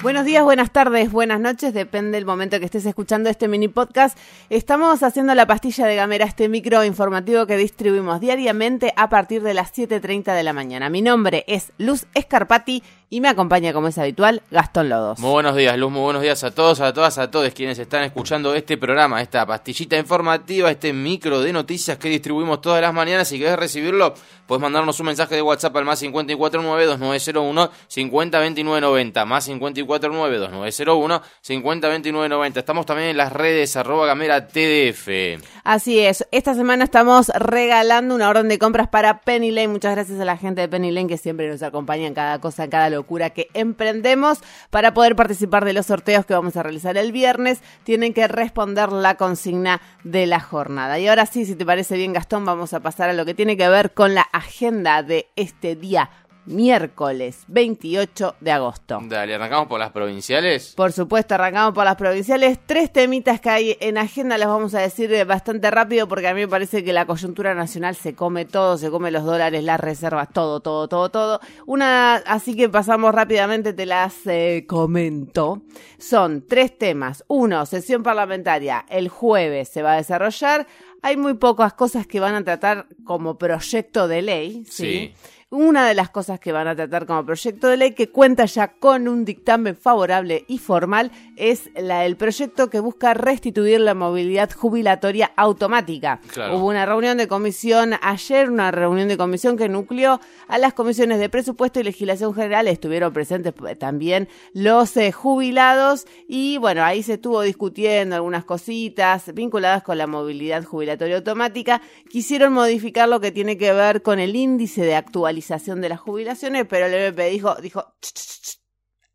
Buenos días, buenas tardes, buenas noches, depende del momento que estés escuchando este mini podcast. Estamos haciendo la pastilla de Gamera, este micro informativo que distribuimos diariamente a partir de las 7.30 de la mañana. Mi nombre es Luz Escarpati y me acompaña, como es habitual, Gastón Lodos. Muy buenos días, Luz, muy buenos días a todos, a todas, a todos quienes están escuchando este programa, esta pastillita informativa, este micro de noticias que distribuimos todas las mañanas. Si querés recibirlo, puedes mandarnos un mensaje de WhatsApp al más 549-2901-502990, más 549-2901-502990. Estamos también en las redes arroba gamera TDF. Así es, esta semana estamos regalando una orden de compras para Penny Lane. Muchas gracias a la gente de Penny Lane que siempre nos acompaña en cada cosa, en cada locura que emprendemos. Para poder participar de los sorteos que vamos a realizar el viernes, tienen que responder la consigna de la jornada. Y ahora sí, si te parece bien, Gastón, vamos a pasar a lo que tiene que ver con la agenda de este día miércoles 28 de agosto. Dale, arrancamos por las provinciales. Por supuesto, arrancamos por las provinciales. Tres temitas que hay en agenda, las vamos a decir bastante rápido porque a mí me parece que la coyuntura nacional se come todo, se come los dólares, las reservas, todo, todo, todo, todo. Una, así que pasamos rápidamente, te las eh, comento. Son tres temas. Uno, sesión parlamentaria. El jueves se va a desarrollar. Hay muy pocas cosas que van a tratar como proyecto de ley, ¿sí? Una de las cosas que van a tratar como proyecto de ley que cuenta ya con un dictamen favorable y formal es la del proyecto que busca restituir la movilidad jubilatoria automática. Hubo una reunión de comisión ayer, una reunión de comisión que nucleó a las comisiones de presupuesto y legislación general. Estuvieron presentes también los eh, jubilados y bueno, ahí se estuvo discutiendo algunas cositas vinculadas con la movilidad jubilatoria automática. Quisieron modificar lo que tiene que ver con el índice de de las jubilaciones, pero el MP dijo, dijo,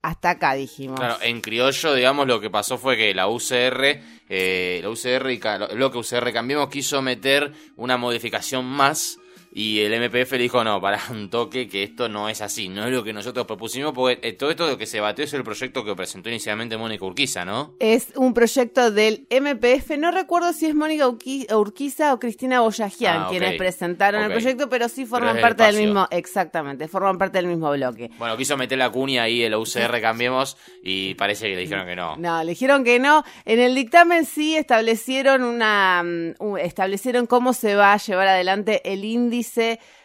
hasta acá dijimos. En criollo, digamos, lo que pasó fue que la UCR, eh, la UCR y el bloque UCR Cambiemos quiso meter una modificación más y el MPF le dijo, no, para un toque, que esto no es así, no es lo que nosotros propusimos, porque eh, todo esto de lo que se batió es el proyecto que presentó inicialmente Mónica Urquiza, ¿no? Es un proyecto del MPF, no recuerdo si es Mónica Urquiza o Cristina Boyajian ah, quienes presentaron el proyecto, pero sí forman parte del mismo, exactamente, forman parte del mismo bloque. Bueno, quiso meter la cuña ahí, el UCR Cambiemos, y parece que le dijeron que no. No, le dijeron que no. En el dictamen sí establecieron una, mm, establecieron cómo se va a llevar adelante el índice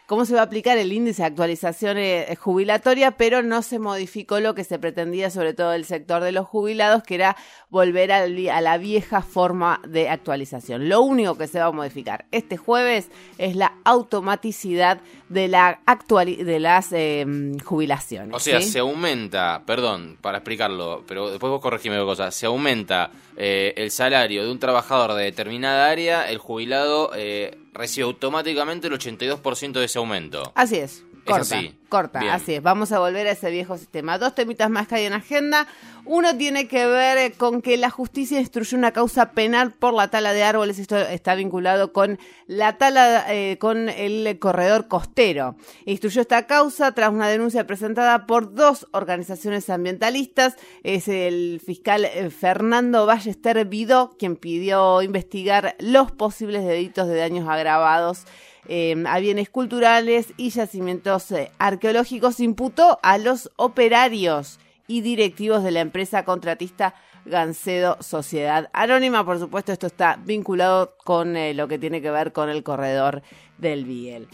cómo se va a aplicar el índice de actualización eh, jubilatoria, pero no se modificó lo que se pretendía, sobre todo el sector de los jubilados, que era volver a la vieja forma de actualización. Lo único que se va a modificar este jueves es la automaticidad de, la de las em, jubilaciones. O sea, se aumenta, perdón, para explicarlo, pero después vos corregime una cosa, se aumenta eh, el salario de un trabajador de determinada área, el jubilado... Eh, recibe automáticamente el 82% de ese aumento. Así es. Corta, corta, así es. Vamos a volver a ese viejo sistema. Dos temitas más que hay en agenda. Uno tiene que ver con que la justicia instruyó una causa penal por la tala de árboles. Esto está vinculado con la tala, eh, con el corredor costero. Instruyó esta causa tras una denuncia presentada por dos organizaciones ambientalistas. Es el fiscal eh, Fernando Ballester Vidó quien pidió investigar los posibles delitos de daños agravados eh, a bienes culturales y yacimientos eh, arqueológicos, imputó a los operarios y directivos de la empresa contratista Gancedo Sociedad Anónima. Por supuesto, esto está vinculado con eh, lo que tiene que ver con el corredor del Biel.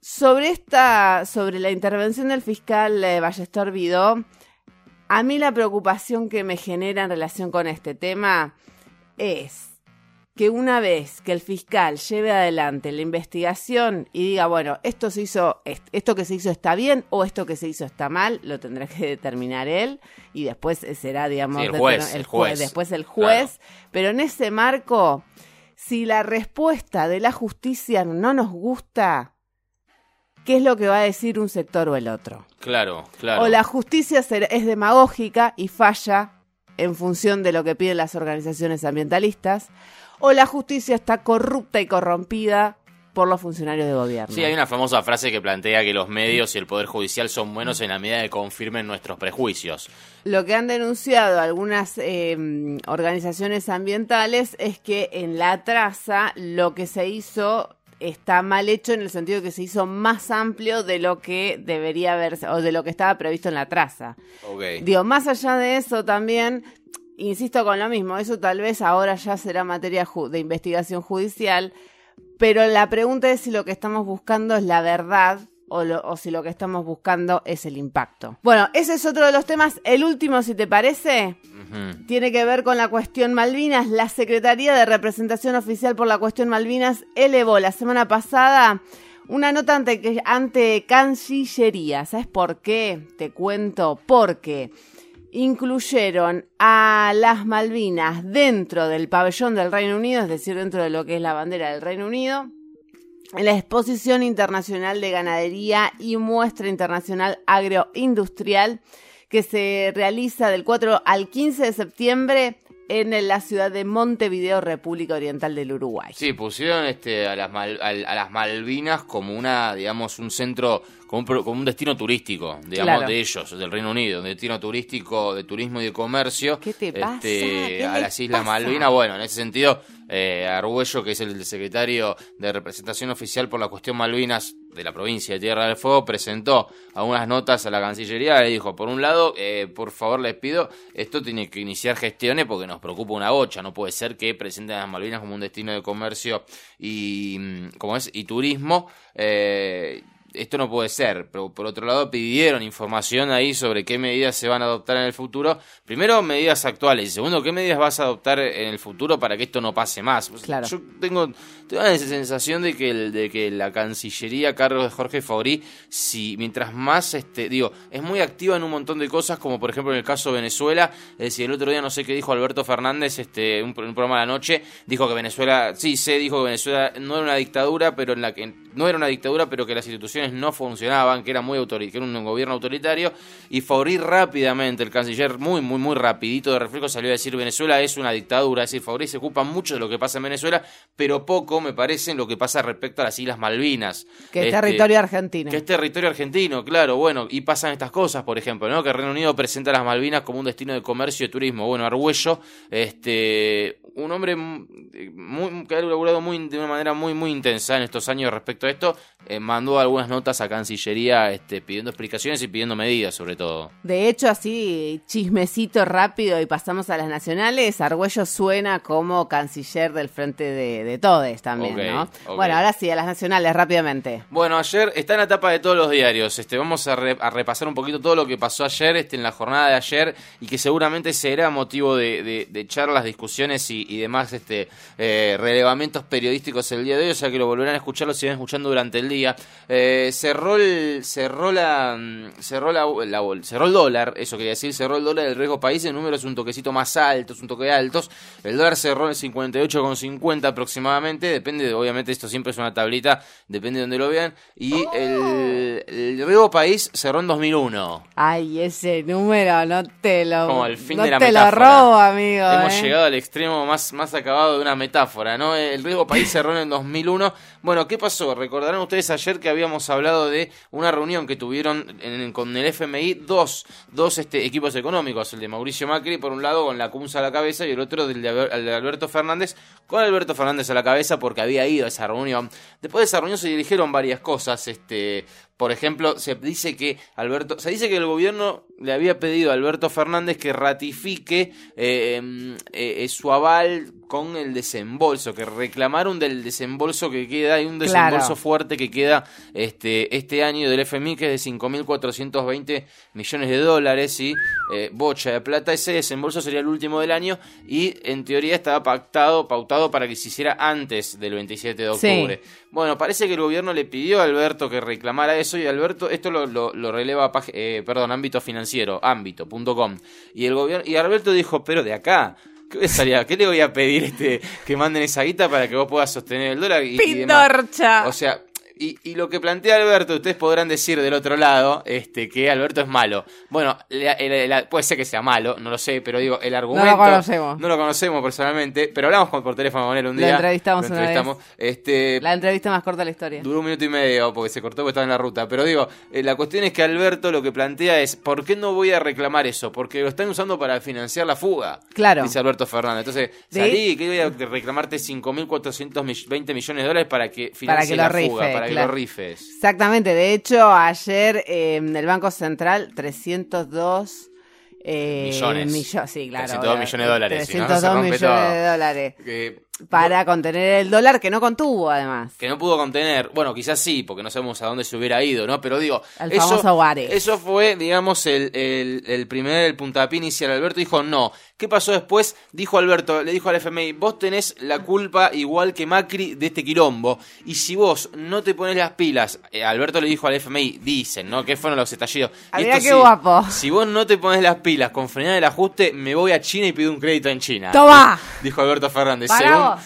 Sobre esta, sobre la intervención del fiscal Ballester Vidó, a mí la preocupación que me genera en relación con este tema es que una vez que el fiscal lleve adelante la investigación y diga, bueno, esto se hizo, esto que se hizo está bien o esto que se hizo está mal, lo tendrá que determinar él y después será, digamos, el, juez, el, juez, después el juez. Pero en ese marco, si la respuesta de la justicia no nos gusta, ¿qué es lo que va a decir un sector o el otro? Claro, claro. O la justicia es demagógica y falla en función de lo que piden las organizaciones ambientalistas, o la justicia está corrupta y corrompida por los funcionarios de gobierno. Sí, hay una famosa frase que plantea que los medios y el Poder Judicial son buenos en la medida que confirmen nuestros prejuicios. Lo que han denunciado algunas eh, organizaciones ambientales es que en la traza lo que se hizo está mal hecho en el sentido que se hizo más amplio de lo que debería haberse o de lo que estaba previsto en la traza. Okay. Digo, más allá de eso también, insisto con lo mismo, eso tal vez ahora ya será materia de investigación judicial, pero la pregunta es si lo que estamos buscando es la verdad o, o, si lo que estamos buscando es el impacto. Bueno, ese es otro de los temas. El último, si te parece, tiene que ver con la cuestión Malvinas. La Secretaría de Representación Oficial por la cuestión Malvinas elevó la semana pasada una nota ante, ante Cancillería. ¿Sabes por qué? Te cuento. Porque incluyeron a las Malvinas dentro del pabellón del Reino Unido, es decir, dentro de lo que es la bandera del Reino Unido, en la Exposición Internacional de Ganadería y Muestra Internacional Agroindustrial que se realiza del 4 al 15 de septiembre en la ciudad de Montevideo, República Oriental del Uruguay. Sí, pusieron este, a, las a, las Malvinas como una, digamos, un centro, como un, como un destino turístico, digamos, de ellos, del Reino Unido, un destino turístico de turismo y de comercio. ¿Qué te pasa? Este, a las Islas Malvinas. Bueno, en ese sentido, eh, Arguello, que es el secretario de representación oficial por la cuestión Malvinas de la provincia de Tierra del Fuego, presentó algunas notas a la Cancillería le dijo, por un lado, eh, por favor les pido, esto tiene que iniciar gestiones porque nos preocupa una bocha, no puede ser que presenten a las Malvinas como un destino de comercio y, mm, como es, y turismo. Eh, esto no puede ser, pero por otro lado pidieron información ahí sobre qué medidas se van a adoptar en el futuro. Primero, medidas actuales y segundo, qué medidas vas a adoptar en el futuro para que esto no pase más. Claro. Yo tengo, tengo la sensación de que, el, de que la Cancillería a cargo de Jorge Faurí, si mientras más, este, digo, es muy activa en un montón de cosas, como por ejemplo en el caso de Venezuela, es decir, el otro día no sé qué dijo Alberto Fernández, este, un, un programa de la noche, dijo que Venezuela, sí sé, dijo que Venezuela no era una dictadura, pero en la que no era una dictadura, pero que las instituciones no funcionaban, que era muy autoritario, que era un gobierno autoritario, y Faurí rápidamente, el canciller muy, muy, muy rapidito de reflejo salió a decir Venezuela es una dictadura, es decir, Faurí se ocupa mucho de lo que pasa en Venezuela, pero poco, me parece, en lo que pasa respecto a las Islas Malvinas. Que es este, territorio argentino. Que es territorio argentino, claro, bueno, y pasan estas cosas, por ejemplo, ¿no? Que Reino Unido presenta a las Malvinas como un destino de comercio y turismo. Bueno, Argüello, este, un hombre muy, que ha laburado muy, de una manera muy, muy intensa en estos años respecto a esto, eh, mandó algunas notas a Cancillería este, pidiendo explicaciones y pidiendo medidas, sobre todo. De hecho, así, chismecito rápido y pasamos a las nacionales, Argüello suena como canciller del Frente de, de Todes también, ¿no? Bueno, ahora sí, a las nacionales, rápidamente. Bueno, ayer está en la etapa de todos los diarios. Este, vamos a, repasar un poquito todo lo que pasó ayer, este, en la jornada de ayer, y que seguramente será motivo de, de charlas, discusiones y, y demás este, eh, relevamientos periodísticos el día de hoy, o sea que lo volverán a escuchar, lo siguen escuchando durante el día. Eh, cerró, el, cerró, la, mm, cerró, la, cerró el dólar, eso quería decir, cerró el dólar del riesgo país en números un toquecito más altos, un toque altos. El dólar cerró en 58,50 aproximadamente, depende, obviamente esto siempre es una tablita, depende de donde lo vean. Y el, el riesgo país cerró en 2001. Ay, ese número no te lo, Como el fin no de la te metáfora. lo robo, amigo. Hemos ¿eh? llegado al extremo más, más acabado de una metáfora, ¿no? El riesgo país cerró en el 2001. Bueno, ¿qué pasó? Recordarán ustedes ayer que habíamos hablado de una reunión que tuvieron con el FMI dos, dos este, equipos económicos, el de Mauricio Macri, por un lado con la CUMSA a la cabeza y el otro del de, el de Alberto Fernández, con Alberto Fernández a la cabeza porque había ido a esa reunión. Después de esa reunión se dirigieron varias cosas, este, por ejemplo, se dice que Alberto, se dice que el gobierno le había pedido a Alberto Fernández que ratifique eh, em, eh, eh, su aval con el desembolso, que reclamaron del desembolso que queda, hay un Claro. desembolso fuerte que queda este, este año del FMI que es de 5.420 millones de dólares y eh, bocha de plata, ese desembolso sería el último del año y en teoría estaba pactado, pautado para que se hiciera antes del 27 de Sí. octubre. Bueno, parece que el gobierno le pidió a Alberto que reclamara eso y Alberto, esto lo, lo, lo releva, eh, perdón, ámbito financiero, ámbito.com. Y el gobierno, y Alberto dijo, pero de acá, ¿qué, voy a salir a- qué le voy a pedir este que manden esa guita para que vos puedas sostener el dólar? Y, y demás? Pindorcha. O sea, Y, y, lo que plantea Alberto, ustedes podrán decir del otro lado este, que Alberto es malo. Bueno, puede ser que sea malo, no lo sé, pero digo, el argumento. No lo conocemos. No lo conocemos personalmente, pero hablamos por teléfono con él un día. Lo entrevistamos, lo entrevistamos una vez. Este, la entrevista más corta de la historia. Duró un minuto y medio porque se cortó porque estaba en la ruta. Pero digo, eh, la cuestión es que Alberto lo que plantea es: ¿por qué no voy a reclamar eso? Porque lo están usando para financiar la fuga. Claro. Dice Alberto Fernández. Entonces, salí, que voy a reclamarte 5.420 millones de dólares para que financie la fuga, para que lo rifes. Exactamente, de hecho ayer eh, el Banco Central 302 eh, millones. sí, claro. 302 millones de dólares. 302 millones de dólares. Para contener el dólar que no contuvo, además. Que no pudo contener. Bueno, quizás sí, porque no sabemos a dónde se hubiera ido, ¿no? Pero digo. eso, Eso fue, digamos, el, el, el primer el puntapié inicial. Alberto dijo: no, ¿Qué pasó después? Dijo Alberto, le dijo al FMI, vos tenés la culpa igual que Macri de este quilombo. Y si vos no te pones las pilas, eh, Alberto le dijo al FMI, dicen, ¿no? Que fueron los estallidos. Mira qué guapo. Si vos no te pones las pilas con frenar el ajuste, me voy a China y pido un crédito en China. ¡Toma! Dijo Alberto Fernández.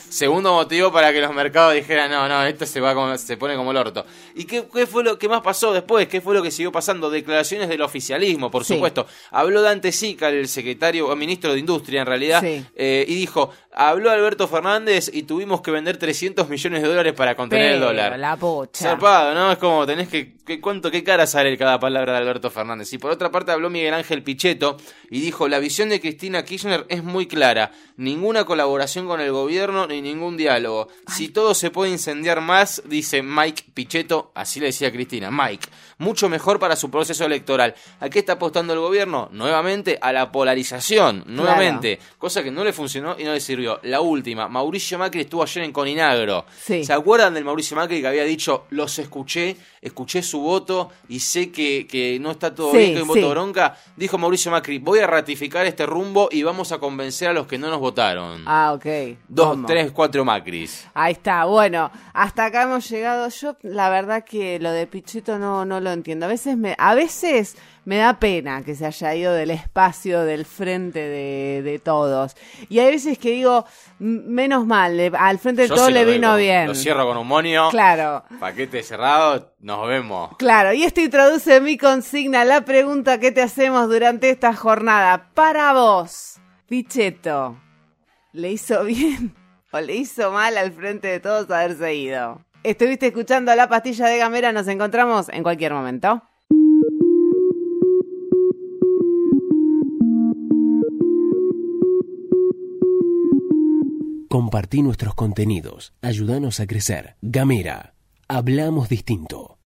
Segundo motivo para que los mercados dijeran, no, no, esto se va como, se pone como el orto. ¿Y qué, fue lo que más pasó después? ¿Qué fue lo que siguió pasando? Declaraciones del oficialismo, por supuesto. Habló Dante Sica, el secretario o ministro de industria en realidad, eh, y dijo, habló Alberto Fernández y tuvimos que vender 300 millones de dólares para contener el dólar. La pocha. Zarpado, ¿no? Es como tenés que, que, cuánto, qué cara sale cada palabra de Alberto Fernández. Y por otra parte habló Miguel Ángel Pichetto y dijo, la visión de Cristina Kirchner es muy clara, ninguna colaboración con el gobierno ni ningún diálogo. Si todo se puede incendiar más, dice Mike Pichetto, así le decía Cristina, Mike, mucho mejor para su proceso electoral. ¿A qué está apostando el gobierno? Nuevamente a la polarización, nuevamente, cosa que no le funcionó y no le sirvió. La última, Mauricio Macri estuvo ayer en Coninagro. ¿Se acuerdan del Mauricio Macri que había dicho, los escuché, escuché su voto y sé que, que no está todo bien, que un voto bronca? Dijo Mauricio Macri, voy a ratificar este rumbo y vamos a convencer a los que no nos votaron. Ah, ok. Dos, tres, cuatro Macris. Ahí está, bueno, hasta acá hemos llegado. Yo, la verdad que lo de Pichito no, no lo entiendo. A veces me, a veces me da pena que se haya ido del espacio, del frente de, todos. Y hay veces que digo, menos mal, al frente de todos le vino bien. Lo cierro con un monio. Claro. Paquete cerrado, nos vemos. Claro, y esto introduce mi consigna, la pregunta que te hacemos durante esta jornada. Para vos, Pichetto, ¿le hizo bien o le hizo mal al frente de todos haberse ido? Estuviste escuchando la pastilla de Gamera, nos encontramos en cualquier momento. Compartí nuestros contenidos. Ayúdanos a crecer. Gamera. Hablamos distinto.